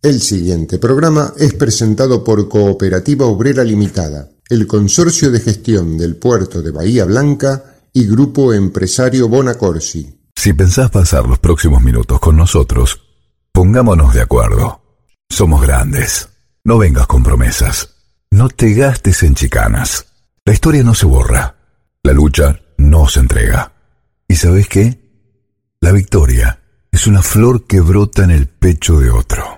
El siguiente programa es presentado por Cooperativa Obrera Limitada, el Consorcio de Gestión del Puerto de Bahía Blanca y Grupo Empresario Bonacorsi. Si pensás pasar los próximos minutos con nosotros, pongámonos de acuerdo. Somos grandes. No vengas con promesas. No te gastes en chicanas. La historia no se borra. La lucha no se entrega. ¿Y sabes qué? La victoria es una flor que brota en el pecho de otro.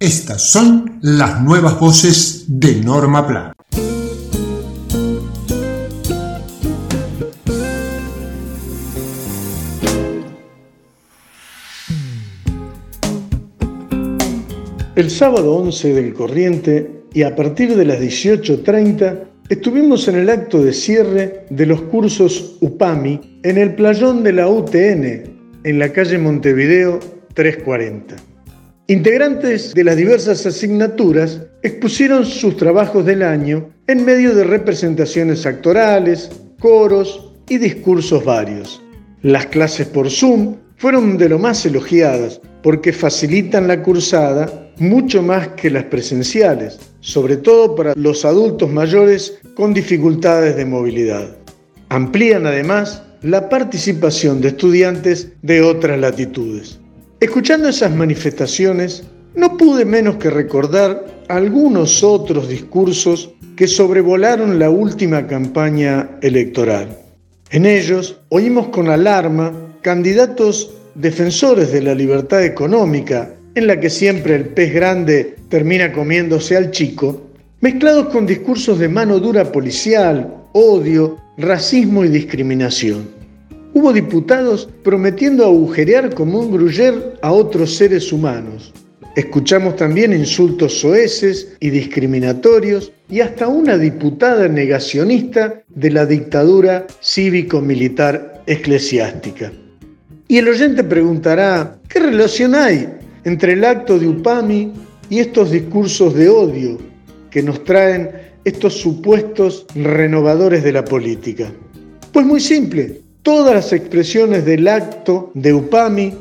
Estas son las nuevas voces de Norma Pla. El sábado 11 del corriente y a partir de las 18.30 estuvimos en el acto de cierre de los cursos UPAMI en el playón de la UTN en la calle Montevideo 340. Integrantes de las diversas asignaturas expusieron sus trabajos del año en medio de representaciones actorales, coros y discursos varios. Las clases por Zoom fueron de lo más elogiadas porque facilitan la cursada mucho más que las presenciales, sobre todo para los adultos mayores con dificultades de movilidad. Amplían además la participación de estudiantes de otras latitudes. Escuchando esas manifestaciones, no pude menos que recordar algunos otros discursos que sobrevolaron la última campaña electoral. En ellos oímos con alarma candidatos defensores de la libertad económica, en la que siempre el pez grande termina comiéndose al chico, mezclados con discursos de mano dura policial, odio, racismo y discriminación. Hubo diputados prometiendo agujerear como un gruyer a otros seres humanos. Escuchamos también insultos soeces y discriminatorios y hasta una diputada negacionista de la dictadura cívico-militar eclesiástica. Y el oyente preguntará, ¿qué relación hay entre el acto de Upami y estos discursos de odio que nos traen estos supuestos renovadores de la política? Pues muy simple, Todas las expresiones del acto de Upami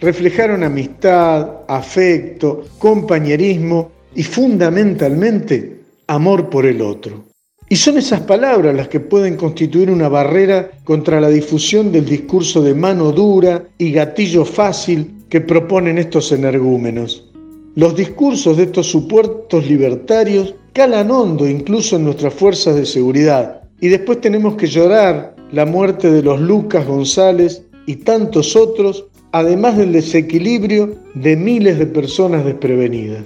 reflejaron amistad, afecto, compañerismo y fundamentalmente amor por el otro. Y son esas palabras las que pueden constituir una barrera contra la difusión del discurso de mano dura y gatillo fácil que proponen estos energúmenos. Los discursos de estos supuestos libertarios calan hondo incluso en nuestras fuerzas de seguridad y después tenemos que llorar la muerte de los Lucas González y tantos otros, además del desequilibrio de miles de personas desprevenidas.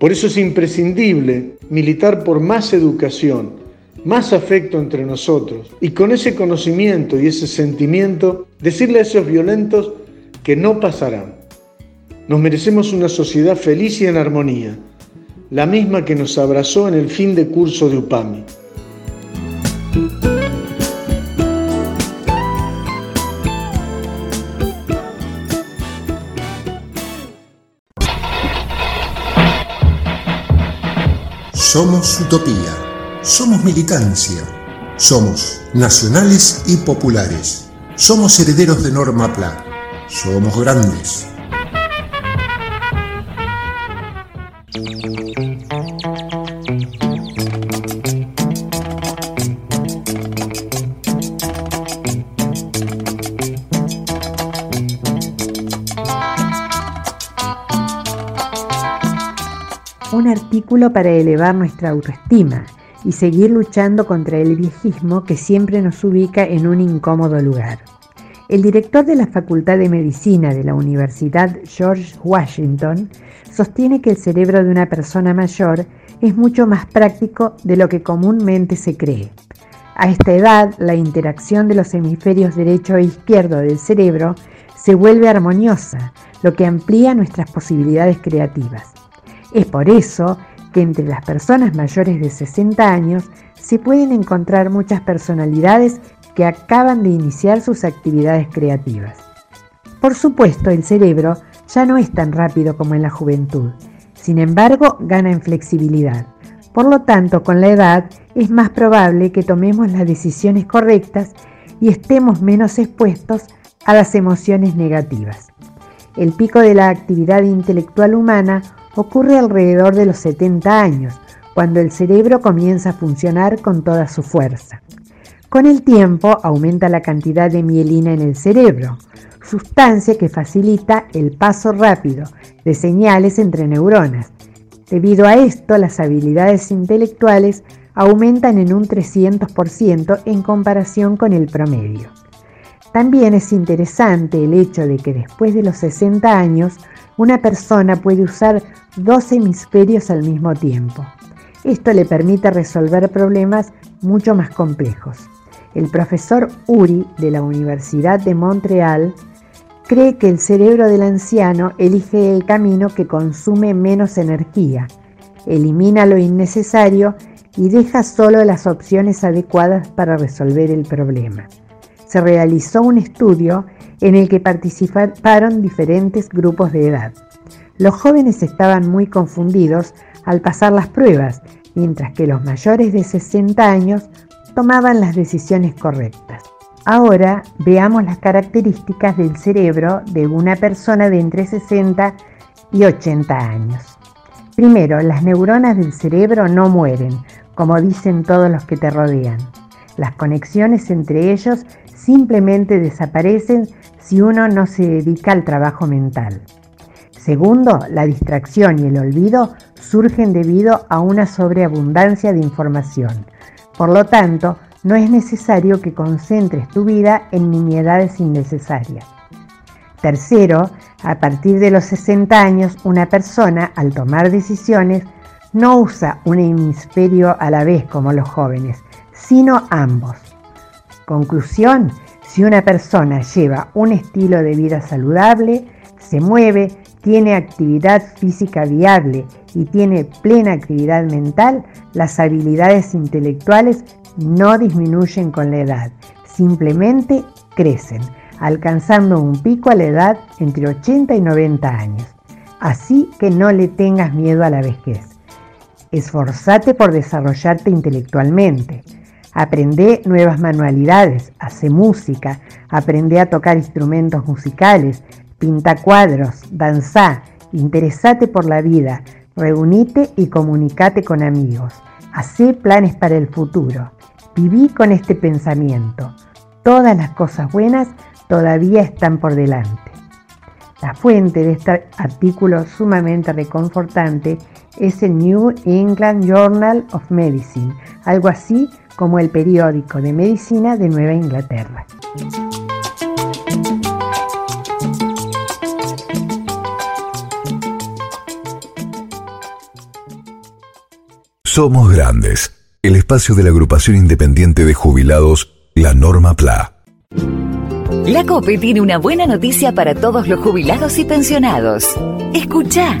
Por eso es imprescindible militar por más educación, más afecto entre nosotros y con ese conocimiento y ese sentimiento decirle a esos violentos que no pasarán. Nos merecemos una sociedad feliz y en armonía, la misma que nos abrazó en el fin de curso de UPAMI. Somos utopía, somos militancia, somos nacionales y populares, somos herederos de Norma Pla, somos grandes. Artículo para elevar nuestra autoestima y seguir luchando contra el viejismo que siempre nos ubica en un incómodo lugar. El director de la Facultad de Medicina de la Universidad George Washington sostiene que el cerebro de una persona mayor es mucho más práctico de lo que comúnmente se cree. A esta edad, la interacción de los hemisferios derecho e izquierdo del cerebro se vuelve armoniosa, lo que amplía nuestras posibilidades creativas. Es por eso que entre las personas mayores de 60 años se pueden encontrar muchas personalidades que acaban de iniciar sus actividades creativas. Por supuesto, el cerebro ya no es tan rápido como en la juventud, sin embargo, gana en flexibilidad. Por lo tanto, con la edad es más probable que tomemos las decisiones correctas y estemos menos expuestos a las emociones negativas. El pico de la actividad intelectual humana ocurre alrededor de los 70 años, cuando el cerebro comienza a funcionar con toda su fuerza. Con el tiempo aumenta la cantidad de mielina en el cerebro, sustancia que facilita el paso rápido de señales entre neuronas. Debido a esto, las habilidades intelectuales aumentan en un 300% en comparación con el promedio. También es interesante el hecho de que después de los 60 años una persona puede usar dos hemisferios al mismo tiempo. Esto le permite resolver problemas mucho más complejos. El profesor Uri de la Universidad de Montreal cree que el cerebro del anciano elige el camino que consume menos energía, elimina lo innecesario y deja solo las opciones adecuadas para resolver el problema. Se realizó un estudio en el que participaron diferentes grupos de edad. Los jóvenes estaban muy confundidos al pasar las pruebas, mientras que los mayores de 60 años tomaban las decisiones correctas. Ahora veamos las características del cerebro de una persona de entre 60 y 80 años. Primero, las neuronas del cerebro no mueren, como dicen todos los que te rodean. Las conexiones entre ellos simplemente desaparecen si uno no se dedica al trabajo mental. Segundo, la distracción y el olvido surgen debido a una sobreabundancia de información. Por lo tanto, no es necesario que concentres tu vida en nimiedades innecesarias. Tercero, a partir de los 60 años, una persona al tomar decisiones no usa un hemisferio a la vez como los jóvenes, sino ambos. Conclusión, si una persona lleva un estilo de vida saludable, se mueve, tiene actividad física viable y tiene plena actividad mental, las habilidades intelectuales no disminuyen con la edad, simplemente crecen, alcanzando un pico a la edad entre 80 y 90 años. Así que no le tengas miedo a la vejez. Esforzate por desarrollarte intelectualmente. Aprende nuevas manualidades, hace música, aprende a tocar instrumentos musicales, pinta cuadros, danza, interesate por la vida, reunite y comunicate con amigos. Hacé planes para el futuro. Viví con este pensamiento. Todas las cosas buenas todavía están por delante. La fuente de este artículo sumamente reconfortante es el New England Journal of Medicine, algo así como el periódico de medicina de Nueva Inglaterra. Somos grandes el espacio de la agrupación independiente de jubilados, la Norma PLA. La COPE tiene una buena noticia para todos los jubilados y pensionados. Escucha.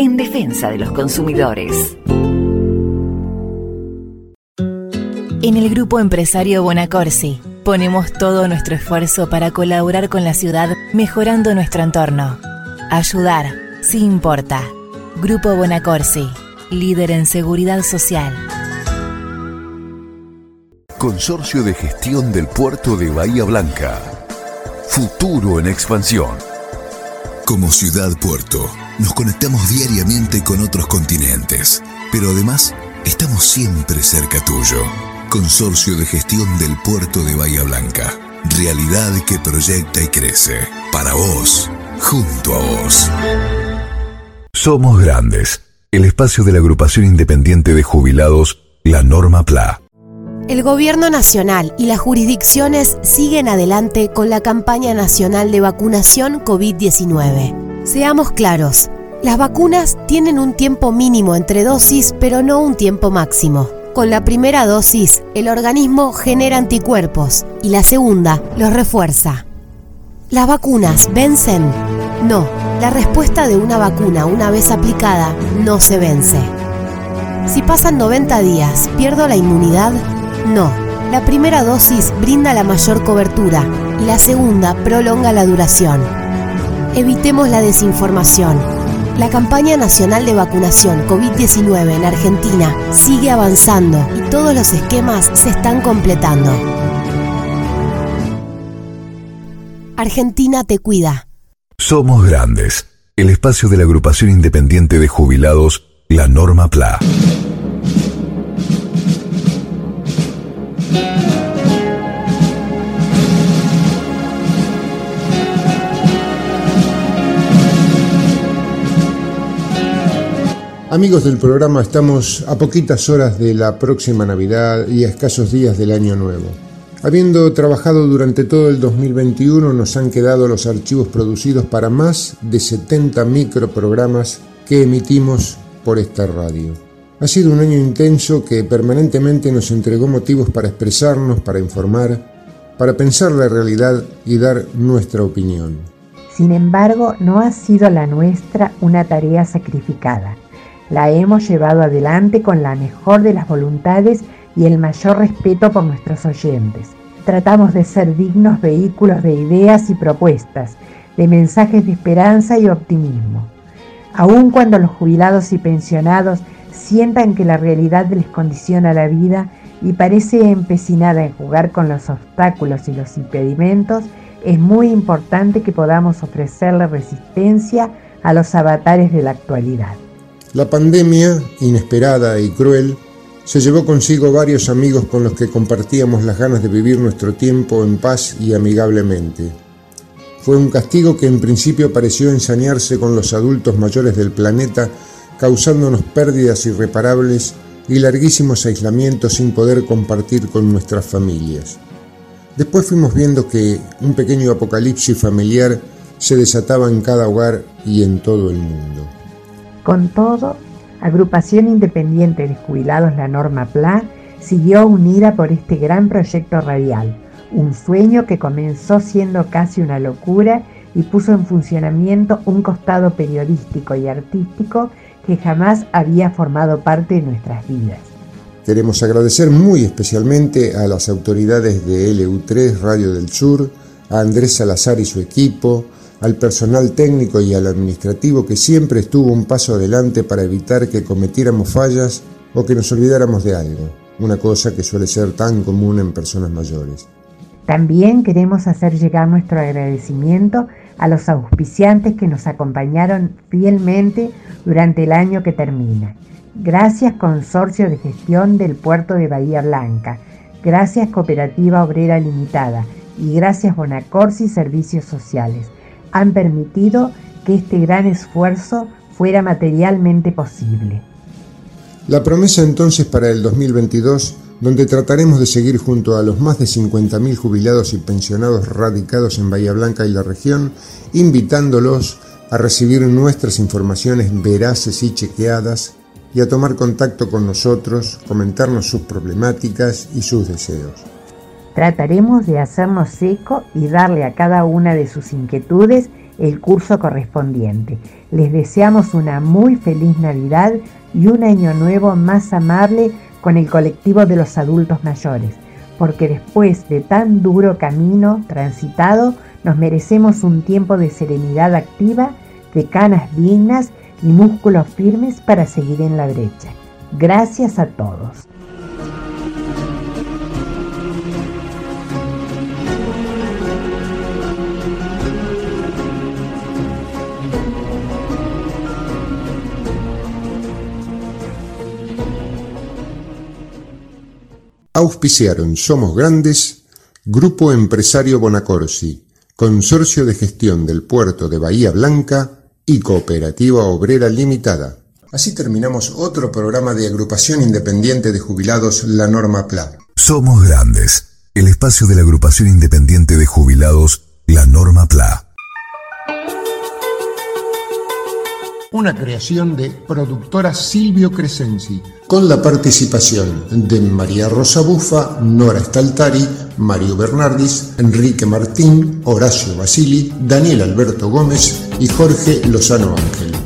en defensa de los consumidores. En el grupo empresario Bonacorsi ponemos todo nuestro esfuerzo para colaborar con la ciudad mejorando nuestro entorno. Ayudar, sí importa. Grupo Bonacorsi, líder en seguridad social. Consorcio de Gestión del Puerto de Bahía Blanca. Futuro en expansión. Como ciudad puerto, nos conectamos diariamente con otros continentes, pero además estamos siempre cerca tuyo. Consorcio de Gestión del Puerto de Bahía Blanca. Realidad que proyecta y crece. Para vos, junto a vos. Somos grandes. El espacio de la agrupación independiente de jubilados la norma PLA. El Gobierno Nacional y las jurisdicciones siguen adelante con la campaña nacional de vacunación COVID-19. Seamos claros, las vacunas tienen un tiempo mínimo entre dosis, pero no un tiempo máximo. Con la primera dosis, el organismo genera anticuerpos y la segunda los refuerza. ¿Las vacunas vencen? No, la respuesta de una vacuna una vez aplicada no se vence. Si pasan 90 días, ¿pierdo la inmunidad? No, la primera dosis brinda la mayor cobertura y la segunda prolonga la duración. Evitemos la desinformación la campaña nacional de vacunación COVID-19 en Argentina sigue avanzando y todos los esquemas se están completando. Argentina te cuida. Somos Grandes, el espacio de la agrupación independiente de jubilados, la Norma PLA. Amigos del programa, estamos a poquitas horas de la próxima Navidad y a escasos días del Año Nuevo. Habiendo trabajado durante todo el 2021, nos han quedado los archivos producidos para más de 70 microprogramas que emitimos por esta radio. Ha sido un año intenso que permanentemente nos entregó motivos para expresarnos, para informar, para pensar la realidad y dar nuestra opinión. Sin embargo, no ha sido la nuestra una tarea sacrificada la hemos llevado adelante con la mejor de las voluntades y el mayor respeto por nuestros oyentes. Tratamos de ser dignos vehículos de ideas y propuestas, de mensajes de esperanza y optimismo. Aun cuando los jubilados y pensionados sientan que la realidad les condiciona la vida y parece empecinada en jugar con los obstáculos y los impedimentos, es muy importante que podamos ofrecerle resistencia a los avatares de la actualidad. La pandemia, inesperada y cruel, se llevó consigo varios amigos con los que compartíamos las ganas de vivir nuestro tiempo en paz y amigablemente. Fue un castigo que en principio pareció ensañarse con los adultos mayores del planeta, causándonos pérdidas irreparables y larguísimos aislamientos sin poder compartir con nuestras familias. Después fuimos viendo que un pequeño apocalipsis familiar se desataba en cada hogar y en todo el mundo. Con todo, Agrupación Independiente de Jubilados La Norma PLA siguió unida por este gran proyecto radial, un sueño que comenzó siendo casi una locura y puso en funcionamiento un costado periodístico y artístico que jamás había formado parte de nuestras vidas. Queremos agradecer muy especialmente a las autoridades de LU3 Radio del Sur, a Andrés Salazar y su equipo, al personal técnico y al administrativo que siempre estuvo un paso adelante para evitar que cometiéramos fallas o que nos olvidáramos de algo, una cosa que suele ser tan común en personas mayores. También queremos hacer llegar nuestro agradecimiento a los auspiciantes que nos acompañaron fielmente durante el año que termina. Gracias Consorcio de Gestión del Puerto de Bahía Blanca, gracias Cooperativa Obrera Limitada y gracias Bonacorsi Servicios Sociales han permitido que este gran esfuerzo fuera materialmente posible. La promesa entonces para el 2022, donde trataremos de seguir junto a los más de 50.000 jubilados y pensionados radicados en Bahía Blanca y la región, invitándolos a recibir nuestras informaciones veraces y chequeadas y a tomar contacto con nosotros, comentarnos sus problemáticas y sus deseos. Trataremos de hacernos eco y darle a cada una de sus inquietudes el curso correspondiente. Les deseamos una muy feliz Navidad y un año nuevo más amable con el colectivo de los adultos mayores, porque después de tan duro camino transitado, nos merecemos un tiempo de serenidad activa, de canas dignas y músculos firmes para seguir en la brecha. Gracias a todos. Auspiciaron Somos Grandes, Grupo Empresario Bonacorsi, Consorcio de Gestión del Puerto de Bahía Blanca y Cooperativa Obrera Limitada. Así terminamos otro programa de agrupación independiente de jubilados La Norma PLA. Somos Grandes, el espacio de la agrupación independiente de jubilados La Norma PLA. Una creación de productora Silvio Crescenzi, con la participación de María Rosa Bufa, Nora Staltari, Mario Bernardis, Enrique Martín, Horacio Basili, Daniel Alberto Gómez y Jorge Lozano Ángel.